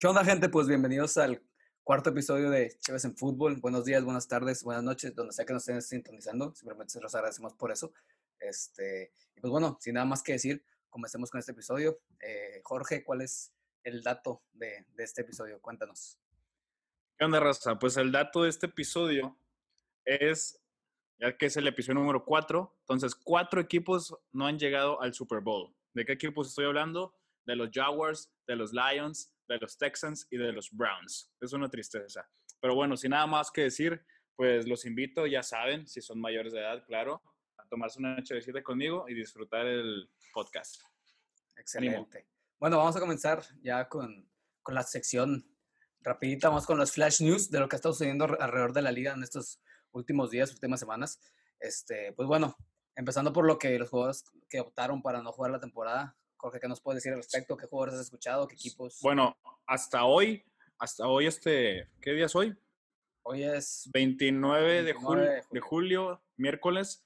¿Qué onda, gente? Pues bienvenidos al cuarto episodio de Chéves en Fútbol. Buenos días, buenas tardes, buenas noches, donde sea que nos estén sintonizando. Simplemente se los agradecemos por eso. Este, y pues bueno, sin nada más que decir, comencemos con este episodio. Eh, Jorge, ¿cuál es el dato de, de este episodio? Cuéntanos. ¿Qué onda, raza? Pues el dato de este episodio es, ya que es el episodio número 4, entonces cuatro equipos no han llegado al Super Bowl. ¿De qué equipos estoy hablando? De los Jaguars, de los Lions, de los Texans y de los Browns. Es una tristeza. Pero bueno, sin nada más que decir, pues los invito, ya saben, si son mayores de edad, claro, a tomarse una siete conmigo y disfrutar el podcast. Excelente. Bueno, vamos a comenzar ya con, con la sección rapidita, vamos con los flash news de lo que está sucediendo alrededor de la liga en estos últimos días, últimas semanas. Este, pues bueno, empezando por lo que los jugadores que optaron para no jugar la temporada, Jorge, ¿qué nos puedes decir al respecto? ¿Qué jugadores has escuchado? ¿Qué equipos? Bueno, hasta hoy, hasta hoy, este, ¿qué día es hoy? Hoy es 29, de, julio, de, julio. miércoles.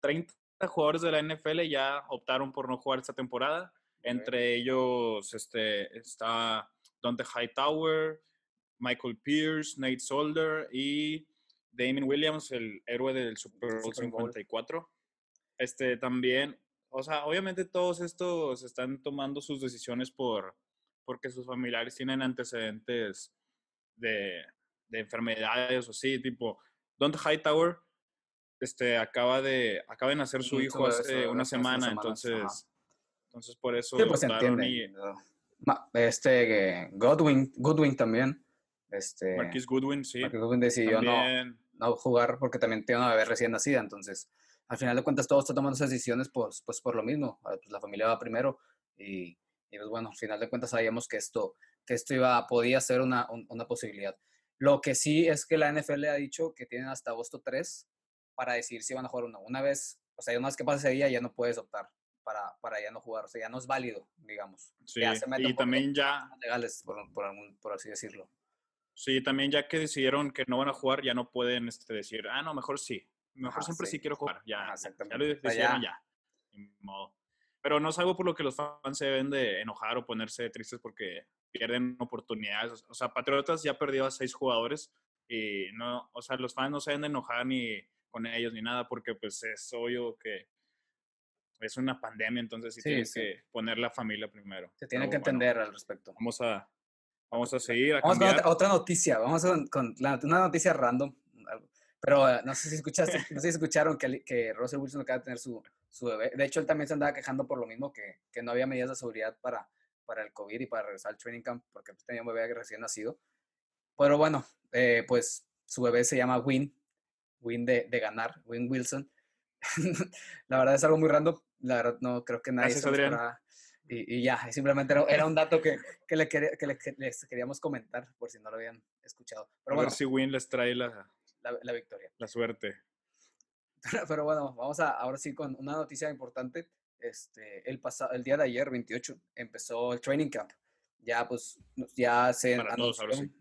30 jugadores de la NFL ya optaron por no jugar esta temporada. Entre ellos este, está Dante Hightower, Michael Pierce, Nate Solder y Damien Williams, el héroe del Super Bowl 54. Este también o sea, obviamente todos estos están tomando sus decisiones por porque sus familiares tienen antecedentes de, de enfermedades o así, tipo, Don't Hightower este, acaba de acaba de nacer su hijo hace una semana, entonces entonces por eso sí, pues entiende. este Godwin Goodwin también este Marquis Goodwin sí Marquis Goodwin decidió no, no jugar porque también tiene una bebé recién nacida entonces al final de cuentas todos están tomando esas decisiones pues, pues por lo mismo, ah, pues la familia va primero y, y, pues bueno, al final de cuentas sabíamos que esto, que esto iba, podía ser una, una posibilidad. Lo que sí es que la NFL ha dicho que tienen hasta agosto 3 para decidir si van a jugar o no. Una vez, o sea, una vez que pase ese día ya no puedes optar para, para ya no jugar, o sea, ya no es válido, digamos. Sí, y también ya... Legales, por, por, por, así decirlo. Sí, también ya que decidieron que no van a jugar, ya no pueden este, decir, ah, no, mejor sí. Mejor siempre sí. quiero jugar. Ya, ya lo decidieron ya. Pero no es algo por lo que los fans se deben de enojar o ponerse tristes porque pierden oportunidades. O sea, Patriotas ya perdió a seis jugadores y no, o sea, los fans no se deben de enojar ni con ellos ni nada porque pues es obvio que es una pandemia, entonces sí, tienes que poner la familia primero. Se tiene que entender al respecto. Vamos a, vamos a seguir. vamos con otra noticia, vamos con, una noticia random. Pero eh, no sé si escuchaste, no sé si escucharon que, que Russell Wilson acaba de tener su, su bebé. De hecho, él también se andaba quejando por lo mismo, que, que no había medidas de seguridad para, para el COVID y para regresar al training camp, porque tenía un bebé recién nacido. Pero bueno, eh, pues su bebé se llama Win, Win de, de ganar, Win Wilson. la verdad es algo muy random. La verdad no creo que nadie Gracias, se y, y, ya, simplemente era, un dato que, que, le, que, le, les queríamos comentar por si no lo habían escuchado. Pero A bueno, ver si Win les trae la, la, la, victoria. La suerte. Pero bueno, vamos a ahora sí con una noticia importante. Este, el, pasado, el día de ayer, 28, empezó el training camp. Ya pues ya se anunció, sí.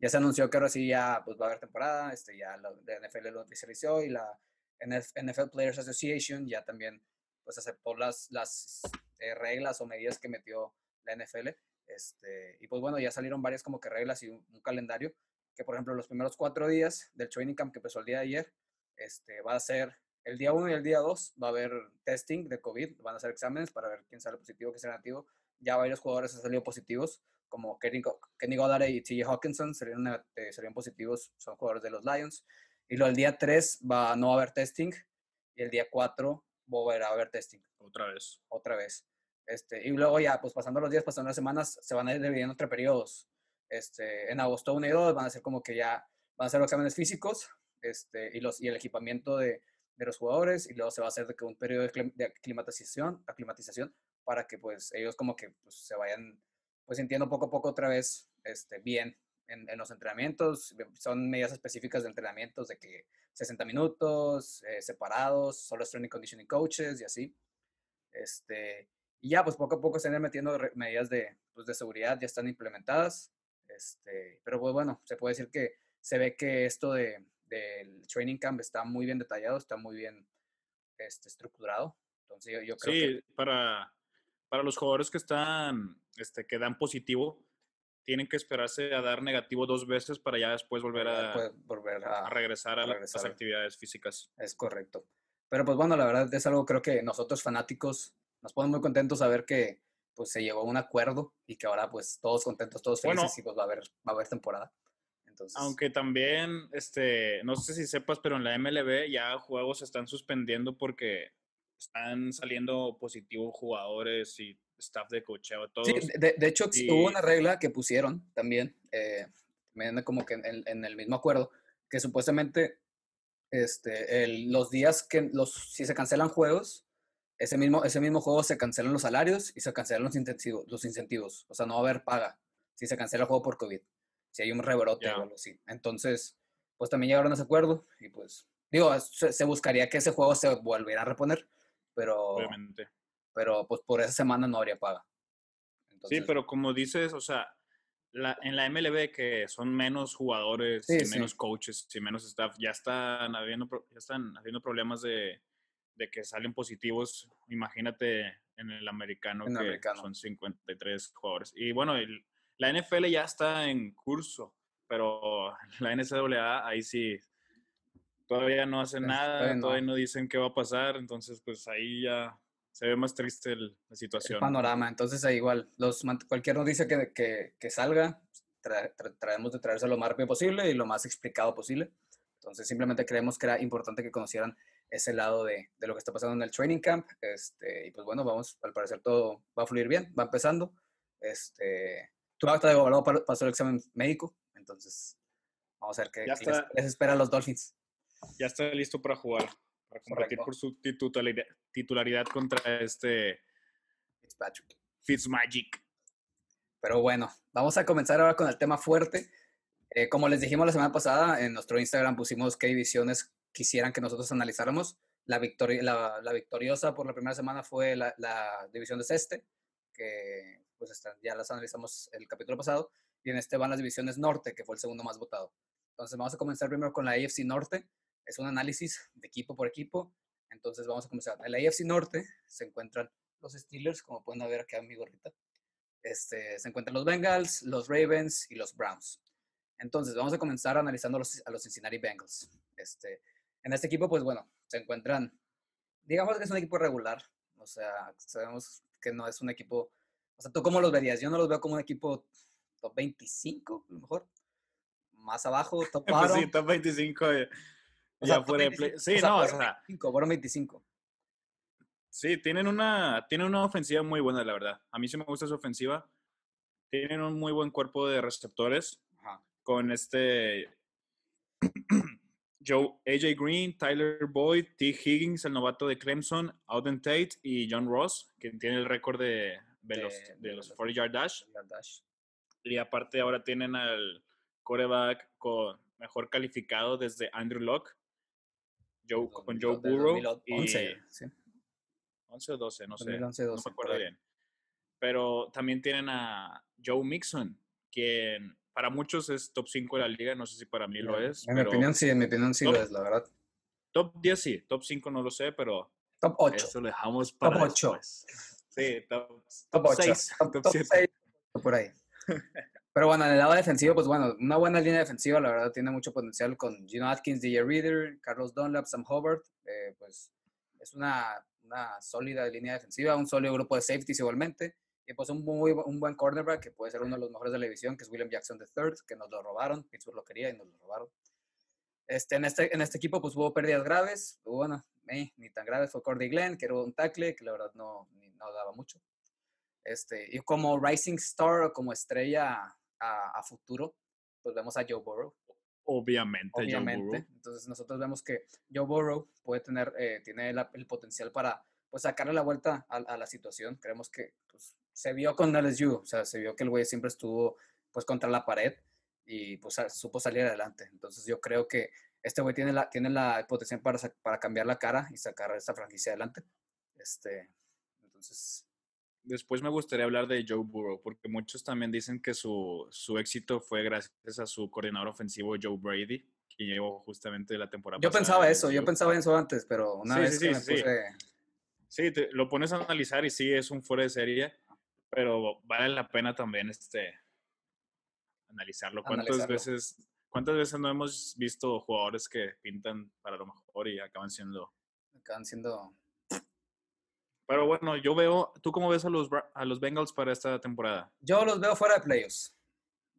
ya se anunció que ahora sí ya pues va a haber temporada, este, ya la, la NFL lo oficializó y la NFL Players Association ya también pues aceptó las, las eh, reglas o medidas que metió la NFL. Este, y pues bueno, ya salieron varias como que reglas y un, un calendario que por ejemplo los primeros cuatro días del training camp que empezó el día de ayer, este, va a ser el día 1 y el día 2 va a haber testing de COVID, van a hacer exámenes para ver quién sale positivo, quién sale negativo. Ya varios jugadores han salido positivos, como Kenny, Kenny Goddard y TJ Hawkinson salieron, eh, positivos, son jugadores de los Lions. Y lo del día 3 va, no va a haber testing y el día 4 va a haber testing. Otra vez. Otra vez. Este, y luego ya, pues pasando los días, pasando las semanas, se van a ir dividiendo entre periodos. Este, en agosto 1 y 2 van a ser como que ya van a ser los exámenes físicos este, y, los, y el equipamiento de, de los jugadores y luego se va a hacer de que un periodo de aclimatización, aclimatización para que pues ellos como que pues, se vayan pues sintiendo poco a poco otra vez este, bien en, en, los entrenamientos. Son medidas específicas de entrenamientos de que 60 minutos, eh, separados, solo strength conditioning coaches y así. Este, y ya pues poco a poco se van metiendo medidas de, pues, de seguridad, ya están implementadas. Este, pero pues, bueno, se puede decir que se ve que esto de, del training camp está muy bien detallado, está muy bien este, estructurado. Entonces yo, yo creo sí, para, para los jugadores que están, este, que dan positivo, tienen que esperarse a dar negativo dos veces para ya después volver a, volver a, regresar a, las actividades físicas. Es correcto. Pero pues bueno, la verdad es algo creo que nosotros fanáticos nos ponemos muy contentos a ver que pues se llegó a un acuerdo y que ahora pues todos contentos, todos felices y pues va a haber, va a haber temporada. Entonces... Aunque también, este, no sé si sepas, pero en la MLB ya juegos se están suspendiendo porque están saliendo positivos jugadores y staff de cocheo, todos. Sí, de, de hecho hubo una regla que pusieron también, eh, como que en, en, el mismo acuerdo, que supuestamente este, el, los días que los, si se cancelan juegos, ese mismo, ese mismo juego se cancelan los salarios y se cancelan los incentivos, los incentivos. O sea, no va a haber paga si se cancela el juego por COVID. Si hay un rebrote o algo así. Entonces, pues también llegaron a ese acuerdo y pues, digo, se, buscaría que ese juego se volviera a reponer, pero... Obviamente. Pero pues por esa semana no habría paga. sí, pero como dices, o sea, la, en la MLB que son menos jugadores y menos coaches y menos staff, ya están habiendo, ya están habiendo problemas de de que salen positivos, imagínate en el americano que son 53 jugadores. Y bueno, la NFL ya está en curso, pero la NCAA ahí sí todavía no hacen nada, todavía no. dicen qué va a pasar, entonces pues ahí ya se ve más triste la situación. panorama, entonces ahí igual, los, cualquier noticia que, que, que salga, traemos de traerse lo más rápido posible y lo más explicado posible. Entonces simplemente creemos que era importante que conocieran ese lado de, de, lo que está pasando en el training camp. Este, y pues bueno, vamos, al parecer todo va a fluir bien, va empezando. Este, tú hasta de pasó el examen médico, entonces vamos a ver qué, les, espera a los Dolphins. Ya está listo para jugar, para competir por su titularidad, titularidad contra este Fitzpatrick. Fitzmagic. Pero bueno, vamos a comenzar ahora con el tema fuerte. Eh, como les dijimos la semana pasada, en nuestro Instagram pusimos qué divisiones quisieran que nosotros analizáramos. La, victoria, la, victoriosa por la primera semana fue la, división de Ceste, que pues ya las analizamos el capítulo pasado, y en este van las divisiones Norte, que fue el segundo más votado. Entonces vamos a comenzar primero con la AFC Norte. Es un análisis de equipo por equipo. Entonces vamos a comenzar. En la AFC Norte se encuentran los Steelers, como pueden ver acá en mi gorrita. Este, se encuentran los Bengals, los Ravens y los Browns. Entonces vamos a comenzar analizando los, a los Cincinnati Bengals. Este, en este equipo, pues bueno, se encuentran, digamos que es un equipo regular, o sea, sabemos que no es un equipo, o sea, ¿tú cómo los verías? Yo no los veo como un equipo top 25, a lo mejor, más abajo, top pues sí, top 25, ya, fuera Sí, no, o sea. 25, fueron 25. Sí, tienen una, tienen una ofensiva muy buena, la verdad. A mí sí me gusta su ofensiva. Tienen un muy buen cuerpo de receptores. Con este Joe, AJ Green, Tyler Boyd, T. Higgins, el novato de Clemson, Auden Tate y John Ross, que tiene el récord de, de, los, de, los 40 yard dash. Y aparte ahora tienen al coreback con mejor calificado desde Andrew Locke, Joe, con Joe Burrow. 11, y, 11 o 12, no sé. no me acuerdo bien. Pero también tienen a Joe Mixon, quien para muchos es top 5 de la liga, no sé si para mí lo es. En mi opinión sí, en mi opinión sí lo es, la verdad. Top 10 sí, top 5 no lo sé, pero... Top 8. Eso lo dejamos para Top 8. Sí, top, top, 6. Top, 6, por ahí. Pero bueno, en el lado defensivo, pues bueno, una buena línea defensiva, la verdad, tiene mucho potencial con Gino Atkins, DJ Reader, Carlos Dunlap, Sam Hubbard. Eh, pues es una, una sólida línea defensiva, un sólido grupo de safeties igualmente. Y pues un, muy, un buen cornerback que puede ser uno de los mejores de la división, que es William Jackson III, que nos lo robaron, Pittsburgh lo quería y nos lo robaron. Este, en, este, en este equipo pues hubo pérdidas graves, bueno, eh, ni tan graves, fue Cordy Glenn, que era un tackle, que la verdad no, no daba mucho. Este, y como Rising Star, como estrella a, a futuro, pues vemos a Joe Burrow. Obviamente, Obviamente. Entonces nosotros vemos que Joe Burrow puede tener, eh, tiene el potencial para pues sacarle la vuelta a, a la situación. Creemos que pues, se vio con LSU, o sea, se vio que el güey siempre estuvo pues contra la pared y pues supo salir adelante. Entonces yo creo que este güey tiene la, tiene la potencial para, para cambiar la cara y sacar esta franquicia adelante. Este, entonces... Después me gustaría hablar de Joe Burrow, porque muchos también dicen que su, su éxito fue gracias a su coordinador ofensivo Joe Brady, que llegó justamente la temporada Yo pensaba eso, yo pensaba eso antes, pero una vez que me puse... Sí, te, lo pones a analizar y sí, es un fuera de serie pero vale la pena también este analizarlo. ¿Cuántas veces cuántas veces no hemos visto jugadores que pintan para lo mejor y acaban siendo acaban siendo pero bueno, yo veo, ¿tú cómo ves a los, a los Bengals para esta temporada? Yo los veo fuera de playoffs.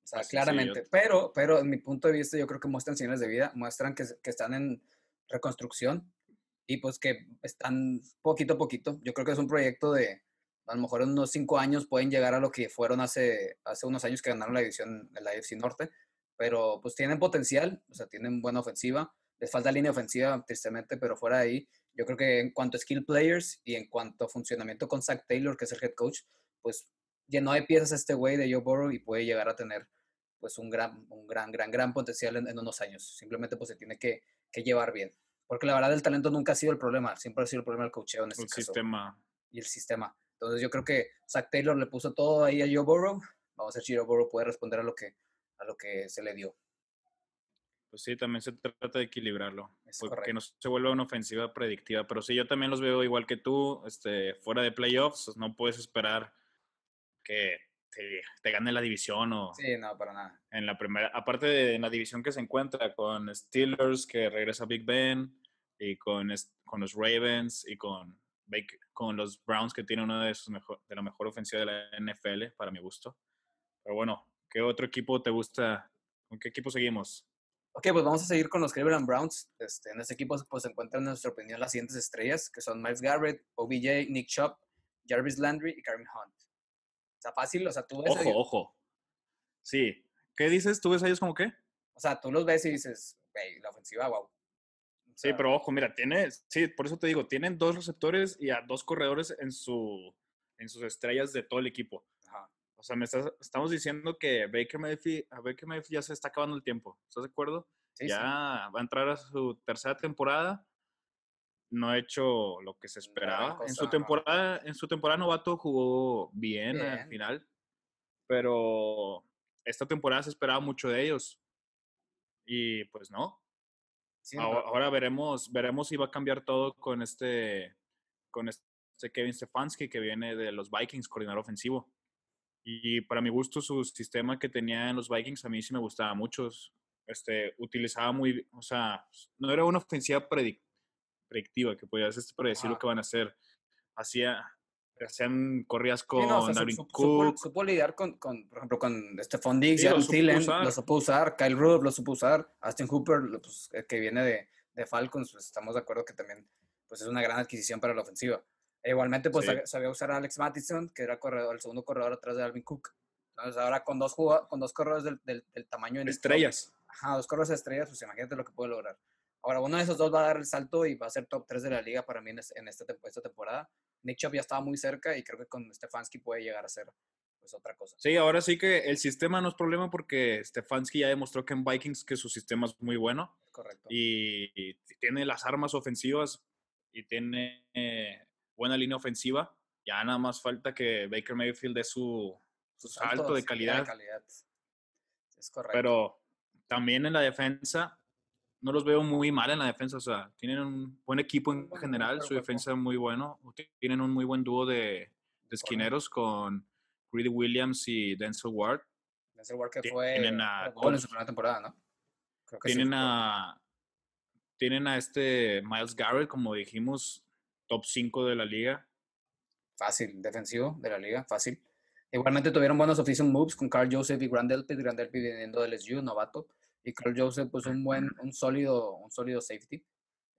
O sea, claramente. Pero, pero en mi punto de vista, yo creo que muestran señales de vida, muestran que, que están en reconstrucción y pues que están poquito a poquito. Yo creo que es un proyecto de, a lo mejor en unos cinco años pueden llegar a lo que fueron hace, hace unos años que ganaron la división de la AFC Norte, pero pues tienen potencial, o sea, tienen buena ofensiva. Les falta línea ofensiva, tristemente, pero fuera de ahí, yo creo que en cuanto a skill players y en cuanto a funcionamiento con Zach Taylor, que es el head coach, pues llenó de piezas este güey de Joe Burrow y puede llegar a tener pues un gran, un gran, gran, gran potencial en, unos años. Simplemente pues se tiene que, que, llevar bien. Porque la verdad el talento nunca ha sido el problema, siempre ha sido el problema del coacheo en este el sistema. Y el sistema. Entonces yo creo que Zach Taylor le puso todo ahí a Joe Burrow. Vamos a ver si Joe Burrow puede responder a lo que, a lo que se le dio. Pues sí, también se trata de equilibrarlo. porque no se vuelva una ofensiva predictiva. Pero sí, yo también los veo igual que tú, este, fuera de playoffs. No puedes esperar que te, gane la división o... Sí, no, para nada. En la primera, aparte de la división que se encuentra con Steelers, que regresa Big Ben, y con, con los Ravens, y con, con los Browns, que tiene una de, sus mejor, de la mejor ofensiva de la NFL, para mi gusto. Pero bueno, ¿qué otro equipo te gusta? ¿Con qué equipo seguimos? Ok, pues vamos a seguir con los Cleveland Browns. Este, en este equipo pues, se encuentran, en nuestra opinión, las siguientes estrellas, que son Miles Garrett, OBJ, Nick Chubb, Jarvis Landry y Karim Hunt. O sea, fácil, o sea, tú ves... Ojo, ojo. Sí. ¿Qué dices? ¿Tú ves a ellos como qué? O sea, tú los ves y dices, la ofensiva, wow. Sí, pero ojo, mira, tiene, sí, por eso te digo, tienen dos receptores y a dos corredores en, su, en sus estrellas de todo el equipo. O sea, me estamos diciendo que Baker Mayfield, a Baker Mayfield ya se está acabando el tiempo. ¿Estás de acuerdo? ya va a entrar a su tercera temporada. No ha hecho lo que se esperaba. en su temporada, en su temporada novato jugó bien, al final. Pero esta temporada se esperaba mucho de ellos. Y pues no. Ahora, veremos, veremos si va a cambiar todo con este, con este Kevin Stefanski que viene de los Vikings, coordinador ofensivo. Y para mi gusto, su sistema que tenía en los Vikings a mí sí me gustaba mucho. Este, utilizaba muy, o sea, no era una ofensiva predictiva que podías predecir lo que van a hacer. Hacía, hacían corridas con sí, Cook. Supo, lidiar con, con, por ejemplo, con Stephon Diggs, sí, y Thielen, lo supo usar, Kyle Rudolph lo supo usar, Austin Hooper, pues, que viene de, de Falcons, pues estamos de acuerdo que también pues, es una gran adquisición para la ofensiva. E igualmente, pues sabía, usar a Alex Mattison, que era corredor, el segundo corredor atrás de Alvin Cook. Entonces, ahora con dos, con dos corredores del, del, del tamaño... En estrellas. ajá, dos corredores de estrellas, pues imagínate lo que puede lograr. Ahora, uno de esos dos va a dar el salto y va a ser top 3 de la liga para mí en, esta, esta temporada. Nick Chubb ya estaba muy cerca y creo que con Stefanski puede llegar a ser pues otra cosa. Sí, ahora sí que el sistema no es problema porque Stefanski ya demostró que en Vikings que su sistema es muy bueno. Correcto. Y, y tiene las armas ofensivas y tiene buena línea ofensiva. Ya nada más falta que Baker Mayfield dé su, salto de calidad. Es correcto. Pero también en la defensa, no los veo muy mal en la defensa. O sea, tienen un buen equipo en general, su defensa es muy bueno. Tienen un muy buen dúo de, esquineros con Greedy Williams y Denzel Ward. Denzel Ward que fue tienen a, en su primera temporada, ¿no? tienen a tienen a este Miles Garrett, como dijimos, top 5 de la liga. Fácil, defensivo de la liga, fácil. Igualmente tuvieron buenos offensive moves con Carl Joseph y Grandelpit, Grandelpit viniendo del SU, novato, y Carl Joseph pues un buen, un sólido, un sólido safety.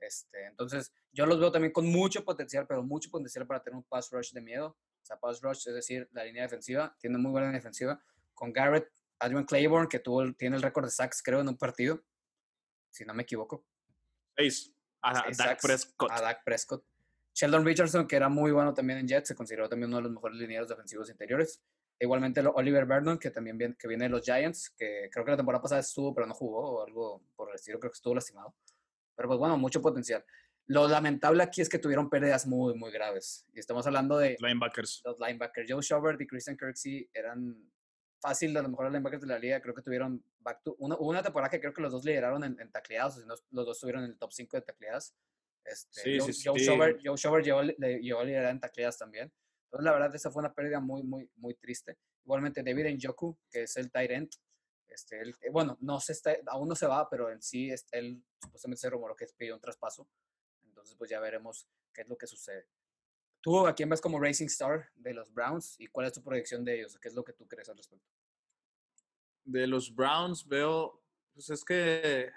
Este, entonces, yo los veo también con mucho potencial, pero mucho potencial para tener un pass rush de miedo. O sea, pass rush, es decir, la línea defensiva, tiene muy buena defensiva. Con Garrett, Adrian Claiborne, que tuvo, tiene el récord de sacks, creo, en un partido, si no me equivoco. Seis. A, Dak Prescott. A Dak Prescott. Sheldon Richardson, que era muy bueno también en Jets, se consideró también uno de los mejores linieros defensivos interiores. Igualmente Oliver Vernon, que también viene, que viene de los Giants, que creo que la temporada pasada estuvo, pero no jugó, o algo por el estilo, creo que estuvo lastimado. Pero pues bueno, mucho potencial. Lo lamentable aquí es que tuvieron pérdidas muy, muy graves. Y estamos hablando de... Linebackers. Los linebackers. Joe Schobert y Christian Kirksey eran fácil, mejor los linebackers de la liga. Creo que tuvieron back to... Una, una temporada que creo que los dos lideraron en, en tacleados, o si no, los dos estuvieron en el top 5 de tacleadas. Este, sí, Joe, sí, Joe, Schobert, Joe llevó, llevó a liderar en tacleadas también. Entonces, la verdad, esa fue una pérdida muy, muy, muy triste. Igualmente, David Njoku, que es el end, Este, él, eh, bueno, no se está, aún no se va, pero en sí él supuestamente se rumoró que pidió un traspaso. Entonces, pues ya veremos qué es lo que sucede. ¿Tú a quién ves como Racing Star de los Browns y cuál es tu proyección de ellos? ¿Qué es lo que tú crees al respecto? De los Browns veo, pues es que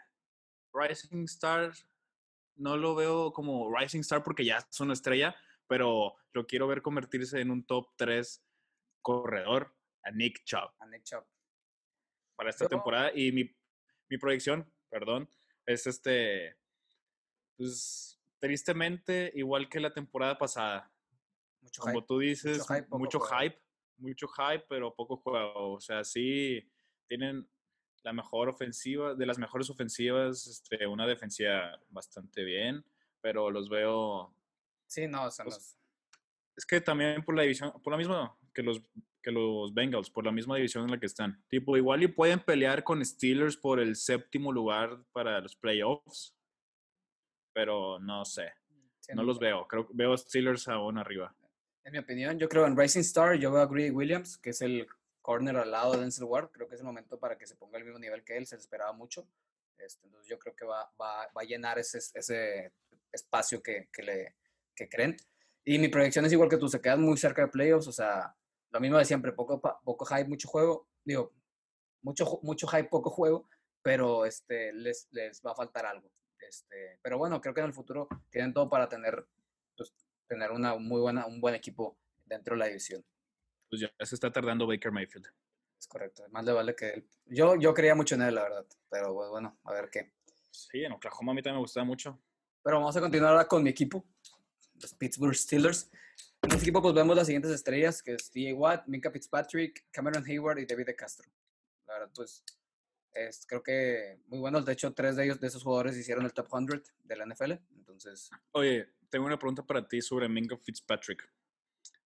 Rising Star no lo veo como Rising Star porque ya es una estrella, pero lo quiero ver convertirse en un top 3 corredor a Nick Chubb. A Nick Chubb. Para esta temporada. Y mi, mi proyección, perdón, es este, pues tristemente igual que la temporada pasada. Mucho Como tú dices, mucho hype, mucho hype, pero poco juego. O sea, sí tienen la mejor ofensiva, de las mejores ofensivas, este, una defensiva bastante bien, pero los veo Sí, no, o sea, pues Es que también por la división, por la misma que los, que los Bengals, por la misma división en la que están. Tipo, igual y pueden pelear con Steelers por el séptimo lugar para los playoffs, pero no sé. no, los veo. Creo veo Steelers aún arriba. En mi opinión, yo creo en Racing Star, yo veo a Greedy Williams, que es el corner al lado de Denzel Ward. Creo que es el momento para que se ponga al mismo nivel que él, se esperaba mucho. Este, entonces yo creo que va, va, va a llenar ese, ese espacio que, que, le, que creen. Y mi proyección es igual que tú, se quedan muy cerca de playoffs, o sea, lo mismo de siempre, poco, poco hype, mucho juego, digo, mucho, mucho hype, poco juego, pero este, les, les va a faltar algo. Este, pero bueno, creo que en el futuro tienen todo para tener, pues, tener una muy buena, un buen equipo dentro de la división. Pues ya se está tardando Baker Mayfield. Es correcto, más le vale que él. Yo, yo creía mucho en él, la verdad, pero pues, bueno, a ver qué. Sí, en Oklahoma a mí también me gustaba mucho. Pero vamos a continuar ahora con mi equipo los Pittsburgh Steelers. En este equipo pues vemos las siguientes estrellas, que es T.A. Watt, Minka Fitzpatrick, Cameron Hayward y David de Castro. La verdad, pues es, creo que muy buenos. De hecho, tres de ellos, de esos jugadores, hicieron el top 100 de la NFL. Entonces... Oye, tengo una pregunta para ti sobre Minka Fitzpatrick.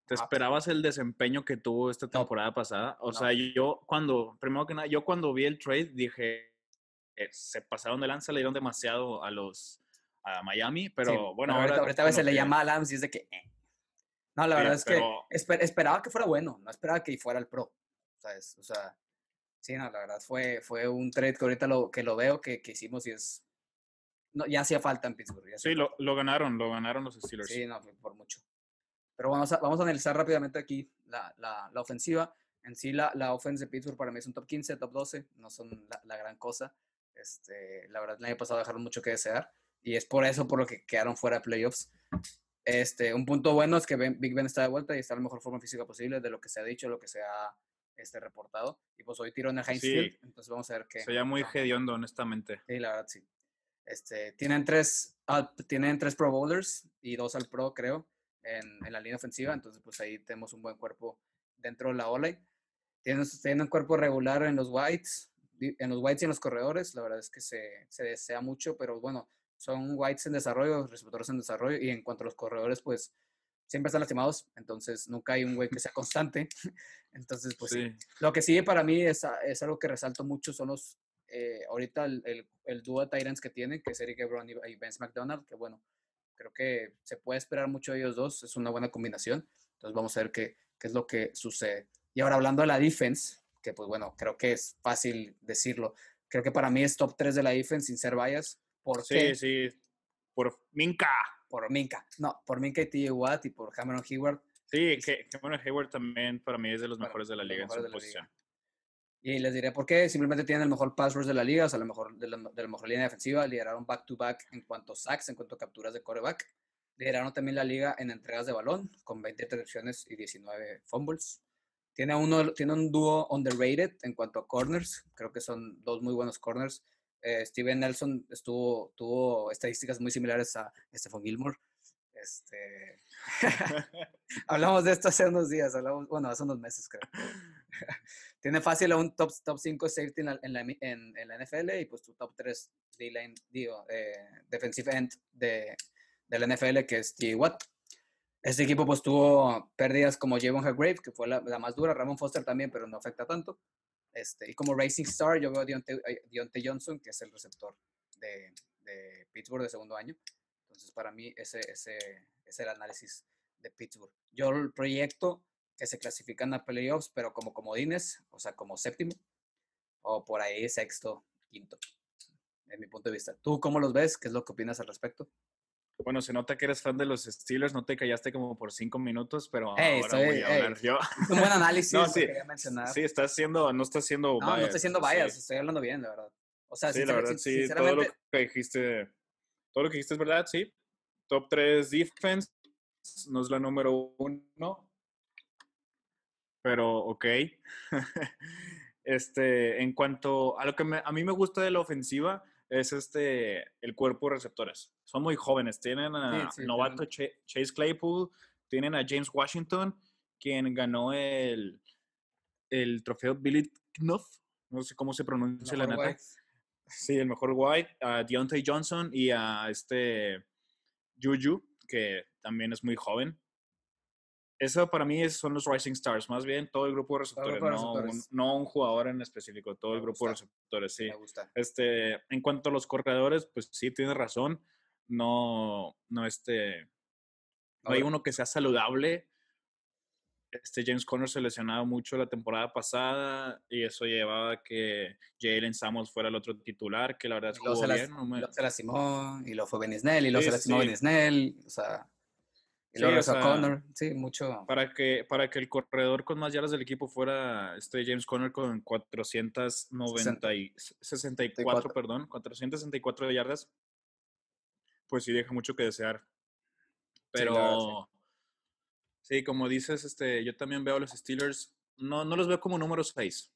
¿Te ah. esperabas el desempeño que tuvo esta temporada pasada? O sea, yo cuando, primero que nada, yo cuando vi el trade dije, eh, se pasaron de lanza, le dieron demasiado a los, a Miami, pero bueno. ahorita, ahorita a veces le llama a Lams y es de que. Eh. No, la verdad es que esperaba que fuera bueno, no esperaba que fuera el pro. ¿sabes? O sea, sí, no, la verdad fue, fue un trade que ahorita lo, que lo veo que, que hicimos y es. No, ya hacía falta en Pittsburgh. Sí, lo, lo, ganaron, lo ganaron los Steelers. Sí, no, por mucho. Pero vamos a, vamos a analizar rápidamente aquí la, la, la ofensiva. En sí, la, la offense de Pittsburgh para mí es un top 15, top 12, no son la, la gran cosa. Este, la verdad, el año pasado dejaron mucho que desear y es por eso por lo que quedaron fuera de playoffs. Este, un punto bueno es que Big Ben está de vuelta y está en la mejor forma física posible de lo que se ha dicho, lo que se ha este, reportado. Y pues hoy tiró en el Heinz Field, entonces vamos a ver qué. Sería muy hediondo, honestamente. Sí, la verdad, sí. Este, tienen, tres, tienen tres Pro Bowlers y dos al Pro, creo, en, en, la línea ofensiva. Entonces, pues ahí tenemos un buen cuerpo dentro de la ola. Tienen, tienen un cuerpo regular en los Whites, en los Whites y en los corredores. La verdad es que se, se desea mucho, pero bueno, son whites en desarrollo, receptores en desarrollo, y en cuanto a los corredores, pues siempre están lastimados, entonces nunca hay un güey que sea constante. entonces, pues sí. Lo que sigue para mí es, es algo que resalto mucho, son los, eh, ahorita el, el, el, dúo de Tyrants que tienen, que es Eric Ebron y, y Vince McDonald, que bueno, creo que se puede esperar mucho de ellos dos, es una buena combinación. Entonces vamos a ver qué, qué es lo que sucede. Y ahora hablando de la defense, que pues bueno, creo que es fácil decirlo. Creo que para mí es top 3 de la defense sin ser bias. ¿Por sí, sí. Por Minka. Por Minka. No, por Minka y T.J. Watt y por Cameron Hayward. Sí, que Cameron Hayward también para mí es de los mejores de la liga en su posición. Y les diré por qué. Simplemente tienen el mejor pass rush de la liga, o sea, la mejor, de, la, mejor línea defensiva. Lideraron back-to-back en cuanto a sacks, en cuanto a capturas de coreback. Lideraron también la liga en entregas de balón, con 20 intercepciones y 19 fumbles. Tiene, uno, tiene un dúo underrated en cuanto a corners. Creo que son dos muy buenos corners. Eh, Steven Nelson estuvo, tuvo estadísticas muy similares a Stephen Gilmore. Este, hablamos de esto hace unos días, hablamos, bueno, hace unos meses creo. Tiene fácil a un top, top 5 safety en la, en, en, la, NFL y pues tu top 3 D-line, digo, eh, defensive end de, de, la NFL que es T. Watt. Este equipo pues tuvo pérdidas como Javon Hargrave, que fue la, la, más dura, Ramon Foster también, pero no afecta tanto. Este, y como Racing Star, yo veo a Deontay, Johnson, que es el receptor de, de, Pittsburgh de segundo año. Entonces, para mí, ese, ese es el análisis de Pittsburgh. Yo el proyecto que se clasifican a playoffs, pero como comodines, o sea, como séptimo. o por ahí sexto, quinto, en mi punto de vista. ¿Tú cómo los ves? ¿Qué es lo que opinas al respecto? Bueno, se nota que eres fan de los Steelers, no te callaste como por cinco minutos, pero ahora voy a hablar yo. Un buen análisis, no, sí, sí, estás haciendo, no estás haciendo No, no estoy haciendo bias, estoy hablando bien, la verdad. O sea, sí, la verdad, sí, todo lo que dijiste, todo lo que dijiste es verdad, sí. Top 3 defense, no es la número uno, pero ok. este, en cuanto a lo que a mí me gusta de la ofensiva, es este, el cuerpo de receptores. Son muy jóvenes. Tienen a novato Chase Claypool, tienen a James Washington, quien ganó el, el trofeo Billy Knuff, no sé cómo se pronuncia la neta. Sí, el mejor white, a Deontay Johnson y a este Juju, que también es muy joven. Eso para mí son los Rising Stars, más bien todo el grupo de receptores, no, Un, jugador en específico, todo el grupo de receptores, sí. Este, en cuanto a los corredores, pues sí, tiene razón. No, no, este, no hay uno que sea saludable. Este James Conner se lesionaba mucho la temporada pasada y eso llevaba a que Jalen Samuels fuera el otro titular, que la verdad es que jugó bien. Y lo se lastimó, y lo fue Benisnell, y lo se lastimó sí. Benisnell, o sea... Y sí, mucho. Para que, para que el corredor con más yardas del equipo fuera este James Conner con 490 y 64, perdón, 464 yardas, pues sí deja mucho que desear. Pero sí, como dices, este, yo también veo a los Steelers, no, no los veo como número 6.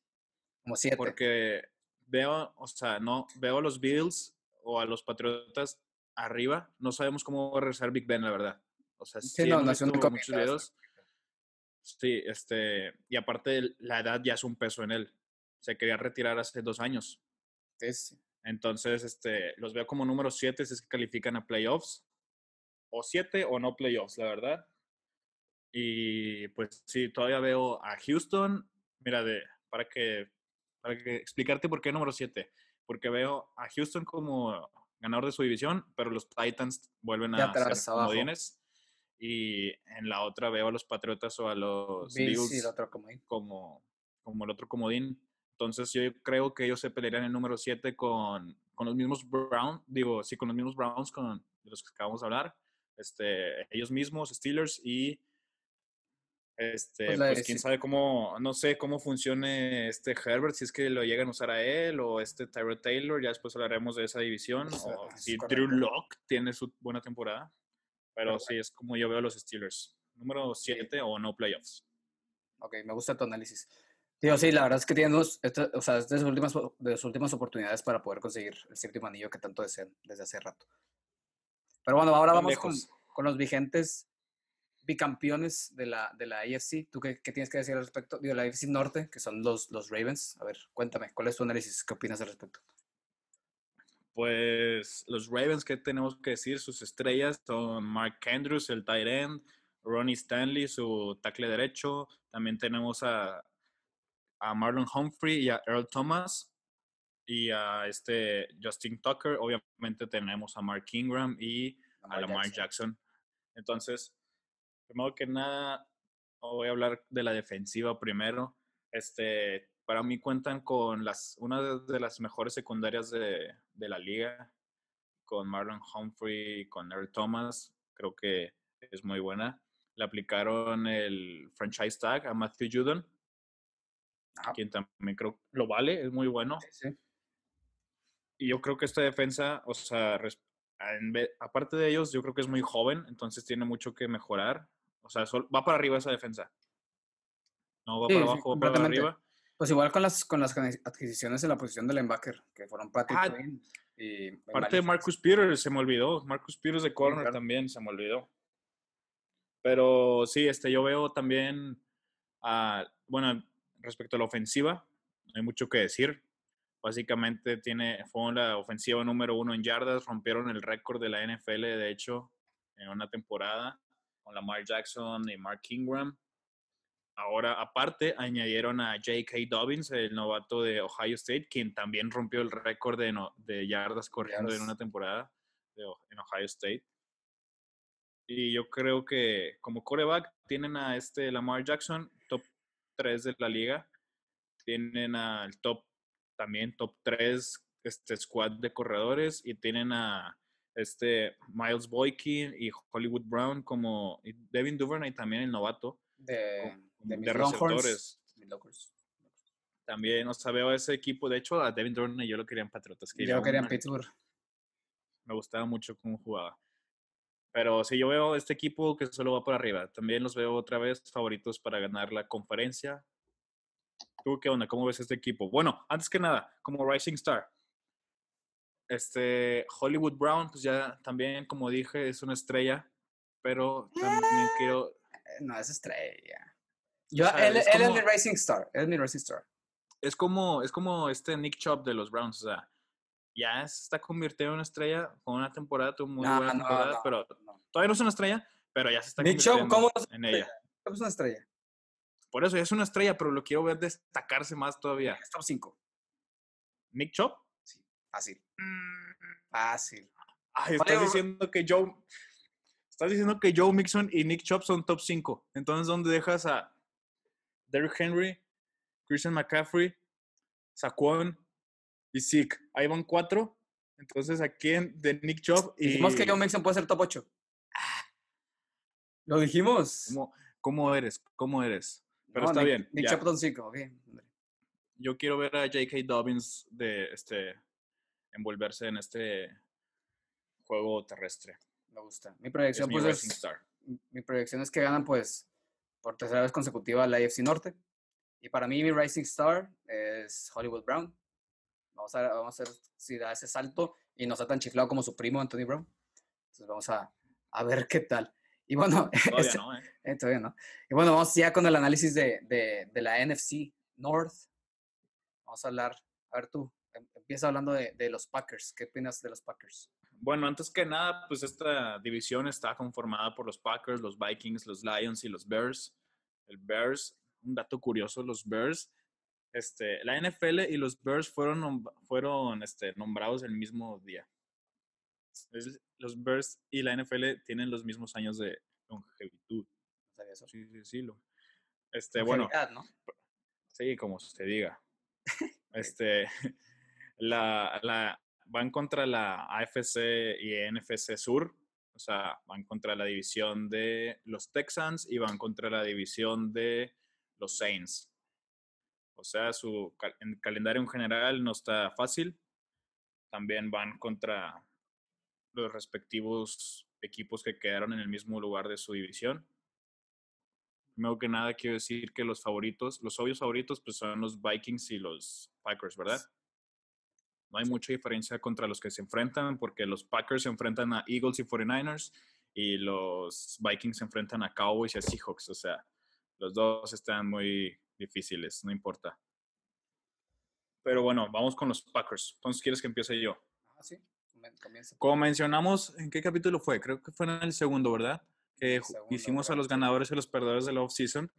Como 7. Porque veo, o sea, no, veo a los Bills o a los Patriotas arriba, no sabemos cómo va a regresar Big Ben, la verdad. O sea, sí, no, muchos videos. Sí, este, y aparte la edad ya es un peso en él. Se quería retirar hace dos años. Sí. Entonces, este, los veo como número siete si es que califican a playoffs. O siete o no playoffs, la verdad. Y pues sí, todavía veo a Houston. Mira, de, para que, para que explicarte por qué número siete. Porque veo a Houston como ganador de su división, pero los Titans vuelven a ser comodines y en la otra veo a los Patriotas o a los Bills, como, como el otro comodín. Entonces yo creo que ellos se pelearían en el número 7 con, con los mismos Browns, digo, sí, con los mismos Browns con, de los que acabamos de hablar. Este, ellos mismos, Steelers y este, pues, pues quién sabe cómo, no sé cómo funcione este Herbert, si es que lo llegan a usar a él o este Tyrod Taylor, ya después hablaremos de esa división, o si Drew Locke tiene su buena temporada. Pero sí, es como yo veo a los Steelers. Número 7 o no playoffs. Ok, me gusta tu análisis. Tío, sí, la verdad es que tienen dos, o sea, es de sus, últimas, de sus últimas oportunidades para poder conseguir el séptimo anillo que tanto desean desde hace rato. Pero bueno, ahora vamos con, con, los vigentes bicampeones de la, de la AFC. ¿Tú qué, qué, tienes que decir al respecto? Digo, la AFC Norte, que son los, los Ravens. A ver, cuéntame, ¿cuál es tu análisis? ¿Qué opinas al respecto? Pues los Ravens, ¿qué tenemos que decir? Sus estrellas son Mark Andrews, el tight end, Ronnie Stanley, su tackle derecho. También tenemos a, a Marlon Humphrey y a Earl Thomas y a este Justin Tucker. Obviamente tenemos a Mark Ingram y a Lamar Jackson. Entonces, primero que nada, voy a hablar de la defensiva primero. Este, para mí cuentan con las, una de las mejores secundarias de, de la liga, con Marlon Humphrey, con Earl Thomas, creo que es muy buena. Le aplicaron el franchise tag a Matthew Judon, quien también creo lo vale, es muy bueno. Y yo creo que esta defensa, o sea, aparte de ellos, yo creo que es muy joven, entonces tiene mucho que mejorar. O sea, va para arriba esa defensa. No va para abajo, va para arriba. Pues igual con las, con las adquisiciones en la posición del linebacker, que fueron Patrick ah, y... Parte de Marcus Peters, se me olvidó. Marcus Peters de corner también, se me olvidó. Pero sí, este, yo veo también, bueno, respecto a la ofensiva, no hay mucho que decir. Básicamente tiene, fue la ofensiva número uno en yardas, rompieron el récord de la NFL, de hecho, en una temporada, con Lamar Jackson y Mark Ingram. Ahora, aparte, añadieron a J.K. Dobbins, el novato de Ohio State, quien también rompió el récord de, de yardas corriendo en una temporada en Ohio State. Y yo creo que como coreback tienen a este Lamar Jackson, 3 de la liga. Tienen al top también top 3 este squad de corredores y tienen a este Miles Boykin y Hollywood Brown como Devin Duvernay también el novato de, de, receptores. También, o sea, veo ese equipo. De hecho, a Devin Duvernay yo lo quería en Patriotas. Que yo lo quería en Pittsburgh. Me gustaba mucho cómo jugaba. Pero si yo veo este equipo que solo va por arriba, también los veo otra vez favoritos para ganar la conferencia. ¿Tú qué onda? ¿Cómo ves este equipo? Bueno, antes que nada, como Rising Star, este Hollywood Brown, pues ya también, como dije, es una estrella, pero también quiero... Eh, no es estrella. Yo, él, es, mi Rising Star, él es mi Rising Star. Es como, es como este Nick Chubb de los Browns, o sea, ya se está convirtiendo en una estrella con una temporada, tuvo muy buena temporada, pero todavía no es una estrella, pero ya se está convirtiendo ¿cómo en ella. ¿Cómo es una estrella? Por eso ya es una estrella, pero lo quiero ver destacarse más todavía. Top 5. ¿Nick Chubb? Fácil. Mm. Fácil. Ay, estás diciendo que Joe. Estás diciendo que Joe Mixon y Nick Chubb son top 5. Entonces, ¿dónde dejas a Derrick Henry, Christian McCaffrey, Saquon y Zeke? Ahí van cuatro. Entonces, aquí de Nick Chubb y. Dijimos que Joe Mixon puede ser top 8. Lo dijimos. ¿Cómo, eres? ¿Cómo eres? Pero está bien. Nick Chubb top 5, ok. Yo quiero ver a J.K. Dobbins de este envolverse en este juego terrestre. Me gusta. Mi proyección, pues, es, mi proyección es que ganan, pues, por tercera vez consecutiva la AFC Norte. Y para mí, mi Rising Star es Hollywood Brown. Vamos a, vamos a ver si da ese salto y no está tan chiflado como su primo Anthony Brown. Entonces, vamos a, a ver qué tal. Y bueno, todavía, este, no, ¿eh? Eh, todavía no. Y bueno, vamos ya con el análisis de, de, de la NFC North. Vamos a hablar, a ver tú, Em, empieza hablando de, de, los Packers. ¿Qué opinas de los Packers? Bueno, antes que nada, pues esta división está conformada por los Packers, los Vikings, los Lions y los Bears. El Bears, un dato curioso, los Bears, este, la NFL y los Bears fueron, fueron este, nombrados el mismo día. los Bears y la NFL tienen los mismos años de longevidad. eso? Sí, sí, sí. Lo, este, bueno, ¿no? Sí, como se diga. este, la, la, van contra la AFC y NFC Sur, o sea, van contra la división de los Texans y van contra la división de los Saints. O sea, su calendario en general no está fácil. También van contra los respectivos equipos que quedaron en el mismo lugar de su división. Primero que nada, quiero decir que los favoritos, los obvios favoritos, pues son los Vikings y los Packers, ¿verdad? No hay mucha diferencia contra los que se enfrentan porque los Packers se enfrentan a Eagles y 49ers y los Vikings se enfrentan a Cowboys y a Seahawks. O sea, los dos están muy difíciles, no importa. Pero bueno, vamos con los Packers. Entonces, ¿quieres que empiece yo? Ah, sí. Comienza. Como mencionamos, ¿en qué capítulo fue? Creo que fue en el segundo, ¿verdad? Que hicimos a los ganadores y los perdedores de la off-season.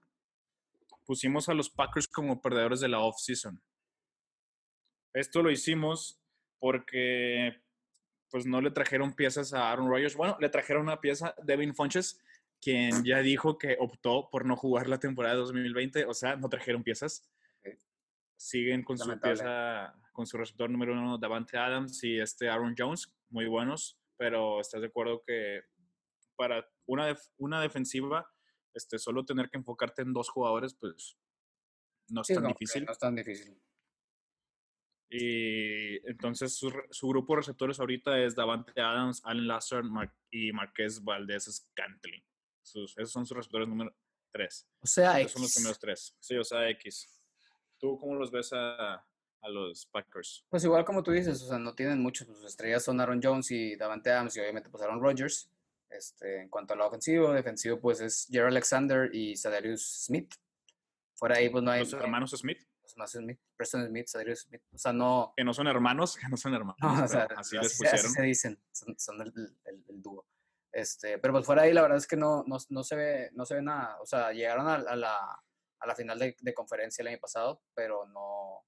Pusimos a los Packers como perdedores de la off-season. Esto lo hicimos porque pues no le trajeron piezas a Aaron Rodgers. Bueno, le trajeron una pieza, Devin Funches, quien ya dijo que optó por no jugar la temporada de 2020, o sea, no trajeron piezas. Siguen con su pieza, con su receptor número uno, Davante Adams y este Aaron Jones, muy buenos, pero estás de acuerdo que para una, una defensiva, este, solo tener que enfocarte en dos jugadores, pues no es tan difícil. No es tan difícil. Y entonces su, su, grupo de receptores ahorita es Davante Adams, Allen Lazard y Marqués Valdez Scantling. Esos son sus receptores número 3. O sea, Esos son los primeros tres. Sí, o sea, X. ¿Tú cómo los ves a, a los Packers? Pues igual como tú dices, o sea, no tienen muchos. Sus estrellas son Aaron Jones y Davante Adams y obviamente pues Aaron Rodgers. Este, en cuanto a lo ofensivo, defensivo pues es Jerry Alexander y Sadarius Smith. Fuera ahí pues no hay... ¿Los hermanos Smith? más Smith, Preston Smith, Cedric Smith. O sea, no. Que no son hermanos, que no son hermanos. o sea, así, les pusieron. Así se dicen, son, el, el, dúo. Este, pero pues fuera ahí, la verdad es que no, no, no, se, ve, no se ve nada. O sea, llegaron a, a la, a la final de, de, conferencia el año pasado, pero no.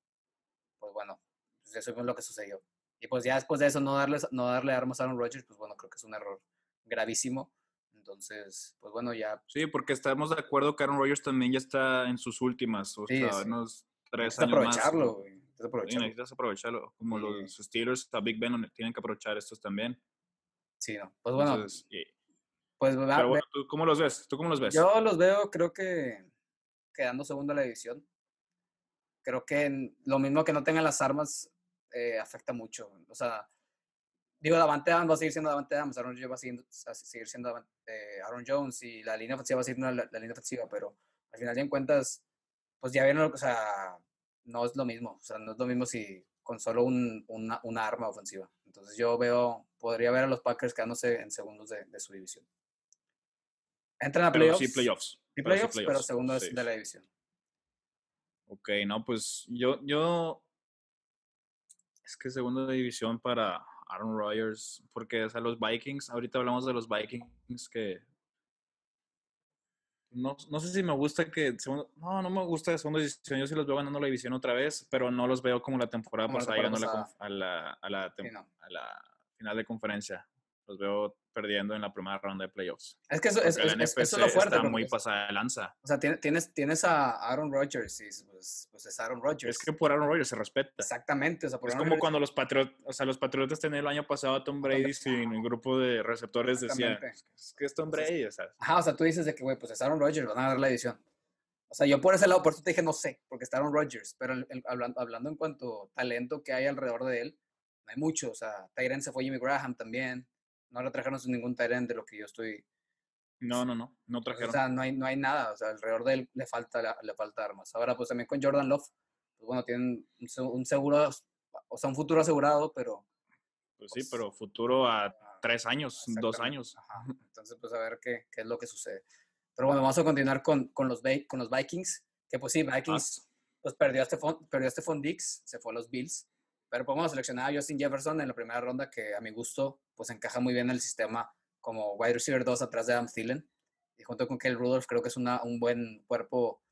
Pues bueno, pues eso es lo que sucedió. Y pues ya después de eso, no darle, no darle armas a Aaron Rodgers, pues bueno, creo que es un error gravísimo. Entonces, pues bueno, ya. Sí, porque estamos de acuerdo que Aaron Rodgers también ya está en sus últimas. O sea, sí. tres años aprovecharlo, más. necesitas aprovecharlo. aprovecharlo. Como los Steelers, a Big Ben tienen que aprovechar estos también. Sí, no. Pues bueno. pues, Pero bueno, ¿tú cómo los ves? ¿Tú cómo los ves? Yo los veo, creo que quedando segundo en la división. Creo que lo mismo que no tengan las armas eh, afecta mucho. O sea, digo, Davante Adams va a seguir siendo Davante Adams, Aaron Jones va a seguir, siendo eh, Aaron Jones y la línea ofensiva va a seguir siendo la, línea ofensiva, pero al final de cuentas, pues ya vieron, o sea, no es lo mismo. O sea, no es lo mismo si con solo un, una, una, arma ofensiva. Entonces yo veo, podría ver a los Packers quedándose en segundos de, de su división. Entran a playoffs. sí, playoffs. Sí, playoffs, pero, segundo de la división. Ok, no, pues yo, yo, es que segundo de división para Aaron Rodgers, porque o sea, los Vikings, ahorita hablamos de los Vikings que no, no sé si me gusta que segundo, no, no me gusta de segunda división, yo sí los veo ganando la división otra vez, pero no los veo como la temporada pasada llegando a la, a la, a la final de conferencia los veo perdiendo en la primera ronda de playoffs. Es que eso, es, es, lo fuerte. Está muy pasada de lanza. O sea, tienes, tienes a Aaron Rodgers y pues, pues, es Aaron Rodgers. Es que por Aaron Rodgers se respeta. Exactamente. O sea, es como cuando los Patriotas, o sea, los Patriotas tenían el año pasado a Tom Brady sin un grupo de receptores decía, es que es Tom Brady, o sea. Ajá, o sea, tú dices de que, güey, pues es Aaron Rodgers, van a dar la edición. O sea, yo por ese lado, por eso te dije no sé, porque está Aaron Rodgers, pero hablando, hablando en cuanto talento que hay alrededor de él, no hay mucho. O sea, Tyren se fue Jimmy Graham también no lo trajeron sin ningún Tyrant de lo que yo estoy. No, no, no, no trajeron. O sea, no hay, no hay nada, o sea, alrededor de él le falta, le falta armas. Ahora, pues también con Jordan Love, pues bueno, tienen un seguro, o sea, un futuro asegurado, pero. Pues, sí, pues pero futuro a tres años, dos años. Entonces, pues a ver qué, qué, es lo que sucede. Pero bueno, vamos a continuar con, con, los, con los Vikings, que pues sí, Vikings pues perdió a Stephon, perdió a Stephon Dix, se fue a los Bills, pero podemos seleccionar a Justin Jefferson en la primera ronda, que a mi gusto pues encaja muy bien en el sistema como wide receiver 2 atrás de Adam Thielen. Y junto con Kyle Rudolph creo que es una, un buen cuerpo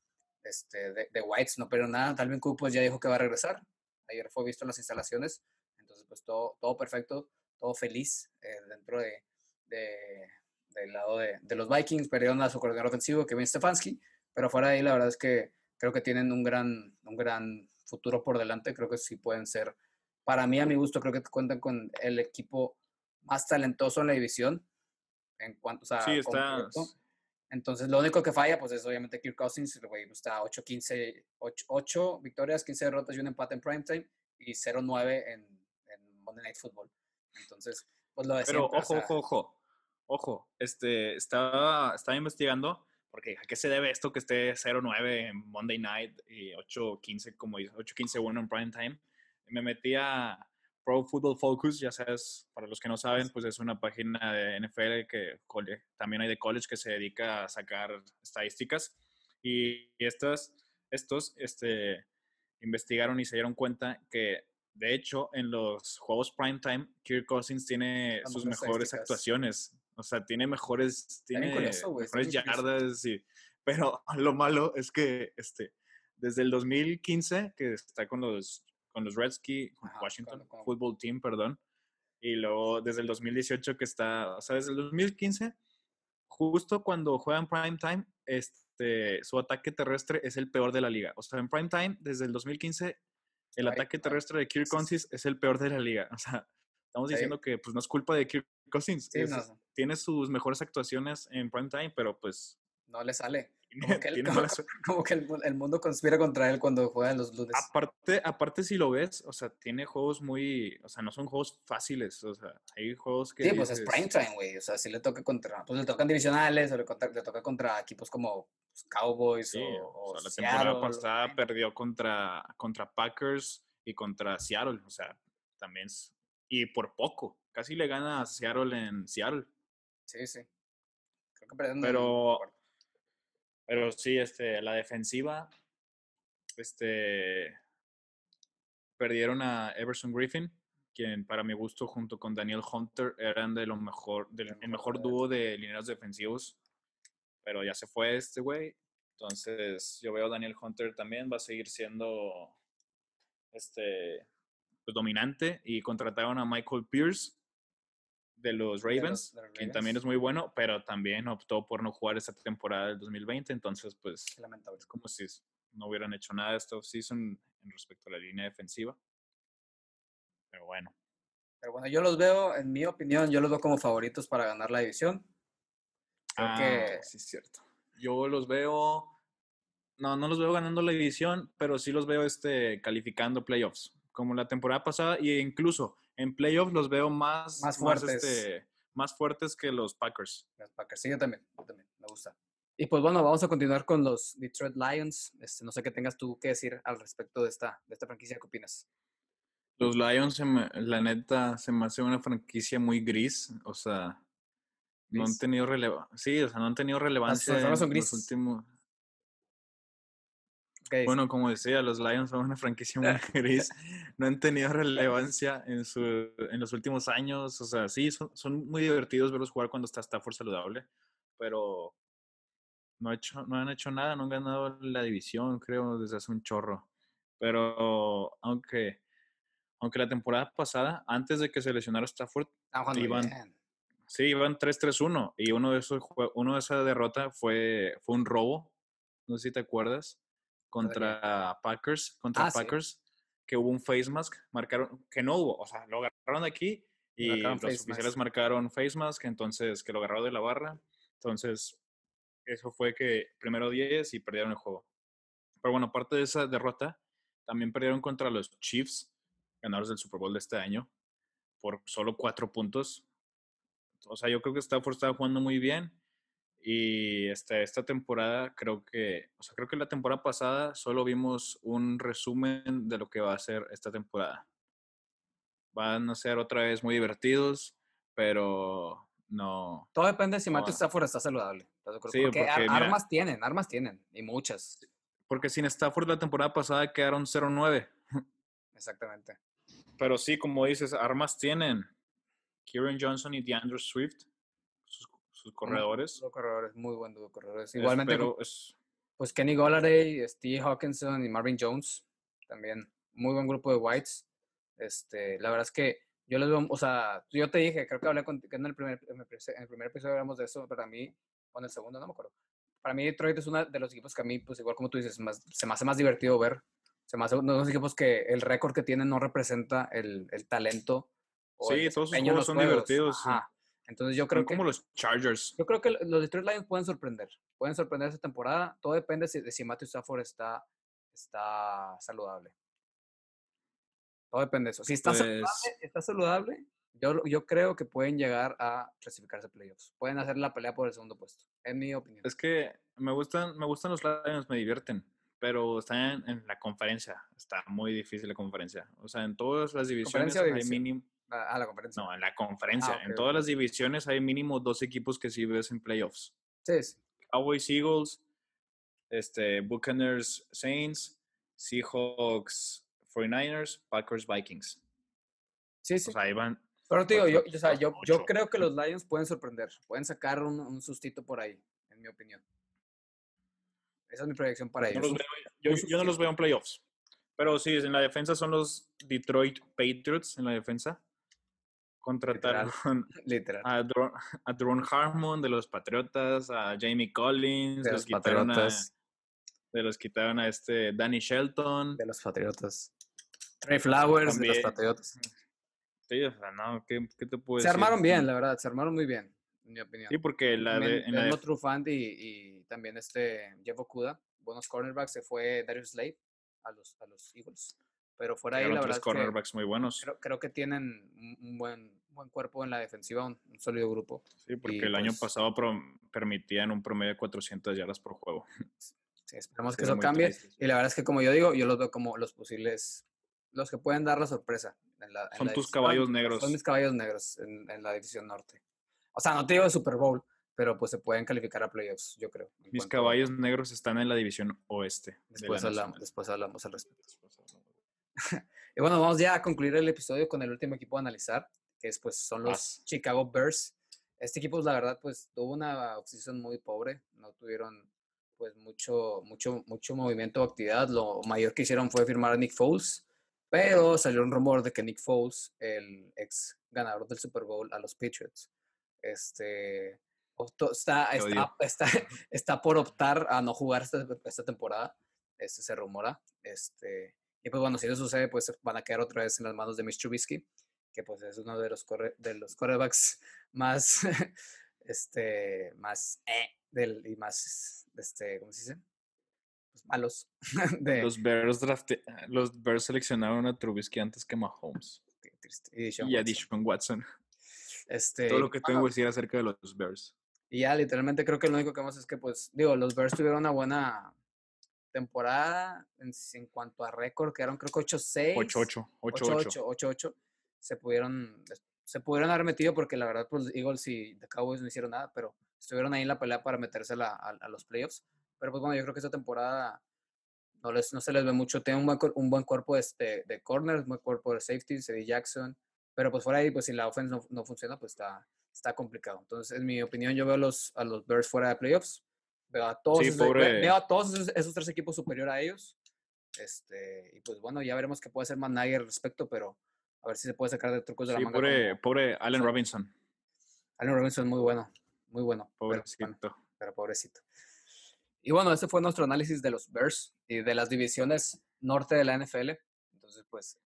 este, de, de, Whites, no pero nada. Talvin Cook pues ya dijo que va a regresar. Ayer fue visto en las instalaciones. Entonces pues todo, todo perfecto, todo feliz eh, dentro de, de, del lado de, de, los Vikings. Perdieron a su coordinador ofensivo, Kevin Stefanski. Pero fuera de ahí la verdad es que creo que tienen un gran, un gran futuro por delante. Creo que sí pueden ser, para mí a mi gusto, creo que cuentan con el equipo más talentoso en la división. En cuanto, o sí, está. Entonces, lo único que falla, pues es obviamente Kirk Cousins, el güey está 8-15, 8, victorias, 15 derrotas y un empate en primetime y 0-9 en, en, Monday Night Football. Entonces, pues lo de Pero ojo, ojo, ojo, ojo, este, estaba, estaba investigando, porque ¿a qué se debe esto que esté 0-9 en Monday Night y 8-15, como 8-15-1 en primetime? Me metí a, Pro Football Focus, ya sabes, para los que no saben, pues es una página de NFL que también hay de college que se dedica a sacar estadísticas. Y estas, estos este, investigaron y se dieron cuenta que, de hecho, en los juegos primetime, Kirk Cousins tiene sus mejores actuaciones. O sea, tiene mejores, tiene mejores yardas, y, pero lo malo es que este, desde el 2015, que está con los con los Redskins, Washington Football Team, perdón. Y luego desde el 2018 que está, o sea, desde el 2015, justo cuando juegan prime time, este, su ataque terrestre es el peor de la liga. O sea, en prime time, desde el 2015, el ataque terrestre de Kirk Cousins es el peor de la liga. O sea, estamos diciendo que pues no es culpa de Kirk Cousins. Tiene sus mejores actuaciones en prime time, pero pues... No le sale. Como que, el, mundo conspira contra él cuando juega en los lunes. Aparte, aparte, si lo ves, o sea, tiene juegos muy. O sea, no son juegos fáciles. O sea, hay juegos que. Sí, pues es prime time, güey. O sea, si le toca contra. Pues le tocan divisionales o le, toca contra equipos como pues, Cowboys o, La temporada pasada perdió contra, contra Packers y contra Seattle. O sea, también. y por poco. Casi le gana a Seattle en Seattle. Sí, sí. Creo que Pero. Pero sí, este, la defensiva, este, perdieron a Everson Griffin, quien para mi gusto junto con Daniel Hunter eran de mejor, del, el mejor dúo de lineros defensivos, pero ya se fue este güey. Entonces yo veo a Daniel Hunter también va a seguir siendo este pues, dominante y contrataron a Michael Pierce de los Ravens, quien también es muy bueno, pero también optó por no jugar esta temporada del 2020, entonces pues lamentable. es como si no hubieran hecho nada esta season en respecto a la línea defensiva. Pero bueno. Pero bueno, yo los veo, en mi opinión, yo los veo como favoritos para ganar la división. Creo ah, que... sí, es cierto. Yo los veo, no, no los veo ganando la división, pero sí los veo este, calificando playoffs, como la temporada pasada, e incluso en playoffs los veo más, más fuertes. este, más fuertes que los Packers. Los Packers, sí, yo también, yo también, me gusta. Y pues bueno, vamos a continuar con los Detroit Lions. Este, no sé qué tengas tú que decir al respecto de esta, de esta franquicia, ¿qué opinas? Los Lions, la neta, se me hace una franquicia muy gris. O sea, no han tenido relevancia. Sí, o sea, no han tenido relevancia en los últimos. Bueno, como decía, los Lions son una franquicia muy gris. No han tenido relevancia en, su, en los últimos años. O sea, sí, son, son muy divertidos verlos jugar cuando está Stafford saludable. Pero no, hecho, no han hecho nada, no han ganado la división, creo, desde hace un chorro. Pero aunque, aunque la temporada pasada, antes de que se lesionara Stafford, iban, sí, iban 3-3-1 y uno de esos uno de esa derrota fue, fue un robo, no sé si te acuerdas, contra Packers, contra ah, Packers, que hubo un face mask, marcaron, que no hubo, o sea, lo agarraron aquí y los oficiales marcaron face mask, entonces que lo agarraron de la barra, entonces eso fue que primero 10 y perdieron el juego. Pero bueno, aparte de esa derrota, también perdieron contra los Chiefs, ganadores del Super Bowl de este año, por solo cuatro puntos. O sea, yo creo que Stafford estaba jugando muy bien. Y este, esta temporada creo que, o sea, creo que la temporada pasada solo vimos un resumen de lo que va a ser esta temporada. Van a ser otra vez muy divertidos, pero no. Todo depende si Matthew Stafford está saludable. Sí, porque, armas tienen, armas tienen, y muchas. Porque sin Stafford la temporada pasada quedaron 0-9. Exactamente. Pero sí, como dices, armas tienen. Kieran Johnson y DeAndre Swift, sus, corredores. Los corredores, muy buen dúo corredores. Igualmente, pues Kenny Golladay, Steve Hawkinson y Marvin Jones, también muy buen grupo de Whites. Este, la verdad es que yo les veo, o sea, yo te dije, creo que hablé con, que en el primer, en el primer episodio hablamos de eso, pero a mí, o en el segundo, no me acuerdo. Para mí Detroit es uno de los equipos que a mí, pues igual como tú dices, más, se me hace más divertido ver. Se me hace uno de los equipos que el récord que tienen no representa el, el talento. sí, todos sus juegos son divertidos. Entonces yo creo que... como los Chargers. Yo creo que los Detroit Lions pueden sorprender. Pueden sorprender esta temporada. Todo depende de si Matthew Stafford está, está saludable. Todo depende de eso. Si está, saludable, pues está saludable, yo, yo creo que pueden llegar a clasificarse a playoffs. Pueden hacer la pelea por el segundo puesto, en mi opinión. Es que me gustan, me gustan los Lions, me divierten, pero están en, la conferencia. Está muy difícil la conferencia. O sea, en todas las divisiones hay mínimo... Ah, la conferencia. No, en la conferencia. Ah, en todas las divisiones hay mínimo dos equipos que sí ves en playoffs. Sí, sí. Cowboys, Eagles, este, Buccaneers, Saints, Seahawks, 49ers, Packers, Vikings. Sí, sí. O sea, ahí van. Pero te digo, yo, o sea, yo, yo, creo que los Lions pueden sorprender. Pueden sacar un, un, sustito por ahí, en mi opinión. Esa es mi proyección para ellos. yo, yo, no los veo en playoffs. Pero sí, en la defensa son los Detroit Patriots en la defensa. Contrataron Literal. A, Drone, a Drone Harmon de los Patriotas, a Jamie Collins, de los Patriotas. de los quitaron a este Danny Shelton. De los Patriotas. Trey Flowers de los Patriotas. Sí, o sea, no, ¿qué, qué te puedo Se armaron bien, la verdad, se armaron muy bien, en mi opinión. Sí, porque la de... En la de... y, y, también este Jeff Okuda, buenos cornerbacks, se fue Darius Slade a los, a los Eagles. Pero fuera ahí, la verdad. cornerbacks muy buenos. Creo, creo, que tienen un buen, buen cuerpo en la defensiva, un, sólido grupo. Sí, porque el año pues pasado permitían un promedio de 400 yardas por juego. Sí, esperemos que eso cambie. Y la verdad es que, como yo digo, yo los veo como los posibles los que pueden dar la sorpresa. son tus caballos negros. Son mis caballos negros en, la división norte. O sea, no te digo de Super Bowl, pero pues se pueden calificar a playoffs, yo creo. Mis caballos negros están en la división oeste. Después, hablamos, después hablamos al respecto. y bueno, vamos ya a concluir el episodio con el último equipo a analizar, que es, pues, son los Chicago Bears. Este equipo, la verdad, pues tuvo una oposición muy pobre, no tuvieron pues mucho, mucho, mucho movimiento o actividad. Lo mayor que hicieron fue firmar a Nick Foles, pero salió un rumor de que Nick Foles, el ex ganador del Super Bowl a los Patriots, este, está, está, está, por optar a no jugar esta, esta temporada. Este se rumora. Este, Y pues bueno, si eso sucede, pues van a quedar otra vez en las manos de Mitch Trubisky, que pues es uno de los, corre de los quarterbacks más, este, más, eh, del, y más, este, ¿cómo se dice? Pues malos. De, los, Bears los Bears seleccionaron a Trubisky antes que Mahomes. Qué triste. Y, a Dishon Watson. Este, Todo lo que tengo que decir acerca de los Bears. Y ya, literalmente creo que lo único que vamos es que, pues, digo, los Bears tuvieron una buena temporada en, en cuanto a récord, quedaron creo que 8-6. 8-8. 8-8. 8-8. Se pudieron, se pudieron haber metido porque la verdad, pues, Eagles y The Cowboys no hicieron nada, pero estuvieron ahí en la pelea para meterse a, a, los playoffs. Pero pues bueno, yo creo que esta temporada no, les, no se les ve mucho. Tiene un buen, un buen cuerpo este, de corners, un buen cuerpo de safety, Cedi Jackson. Pero pues fuera ahí, pues si la offense no, no, funciona, pues está, está complicado. Entonces, en mi opinión, yo veo los, a los Bears fuera de playoffs. Veo a todos, esos, veo a todos esos, tres equipos superior a ellos. Este, y pues bueno, ya veremos qué puede hacer Managui al respecto, pero a ver si se puede sacar de trucos de la manga. Pobre, pobre Allen Robinson. Allen Robinson muy bueno, muy bueno. Pobrecito. Pero, pobrecito. Y bueno, ese fue nuestro análisis de los Bears y de las divisiones norte de la NFL. Entonces, pues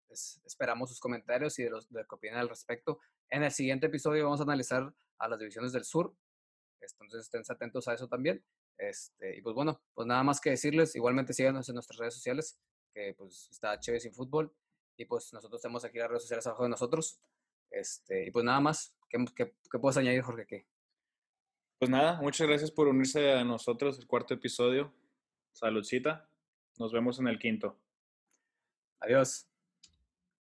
esperamos sus comentarios y de, los, de que opinen al respecto. En el siguiente episodio vamos a analizar a las divisiones del sur. Entonces, estén atentos a eso también. Este, y pues bueno, pues nada más que decirles, igualmente síganos en nuestras redes sociales, que pues está Chévere Sin Fútbol, y pues nosotros tenemos aquí las redes sociales abajo de nosotros. Este, y pues nada más, ¿qué, qué, puedes añadir, Jorge? ¿Qué? Pues nada, muchas gracias por unirse a nosotros, el cuarto episodio. Saludcita. Nos vemos en el quinto. Adiós.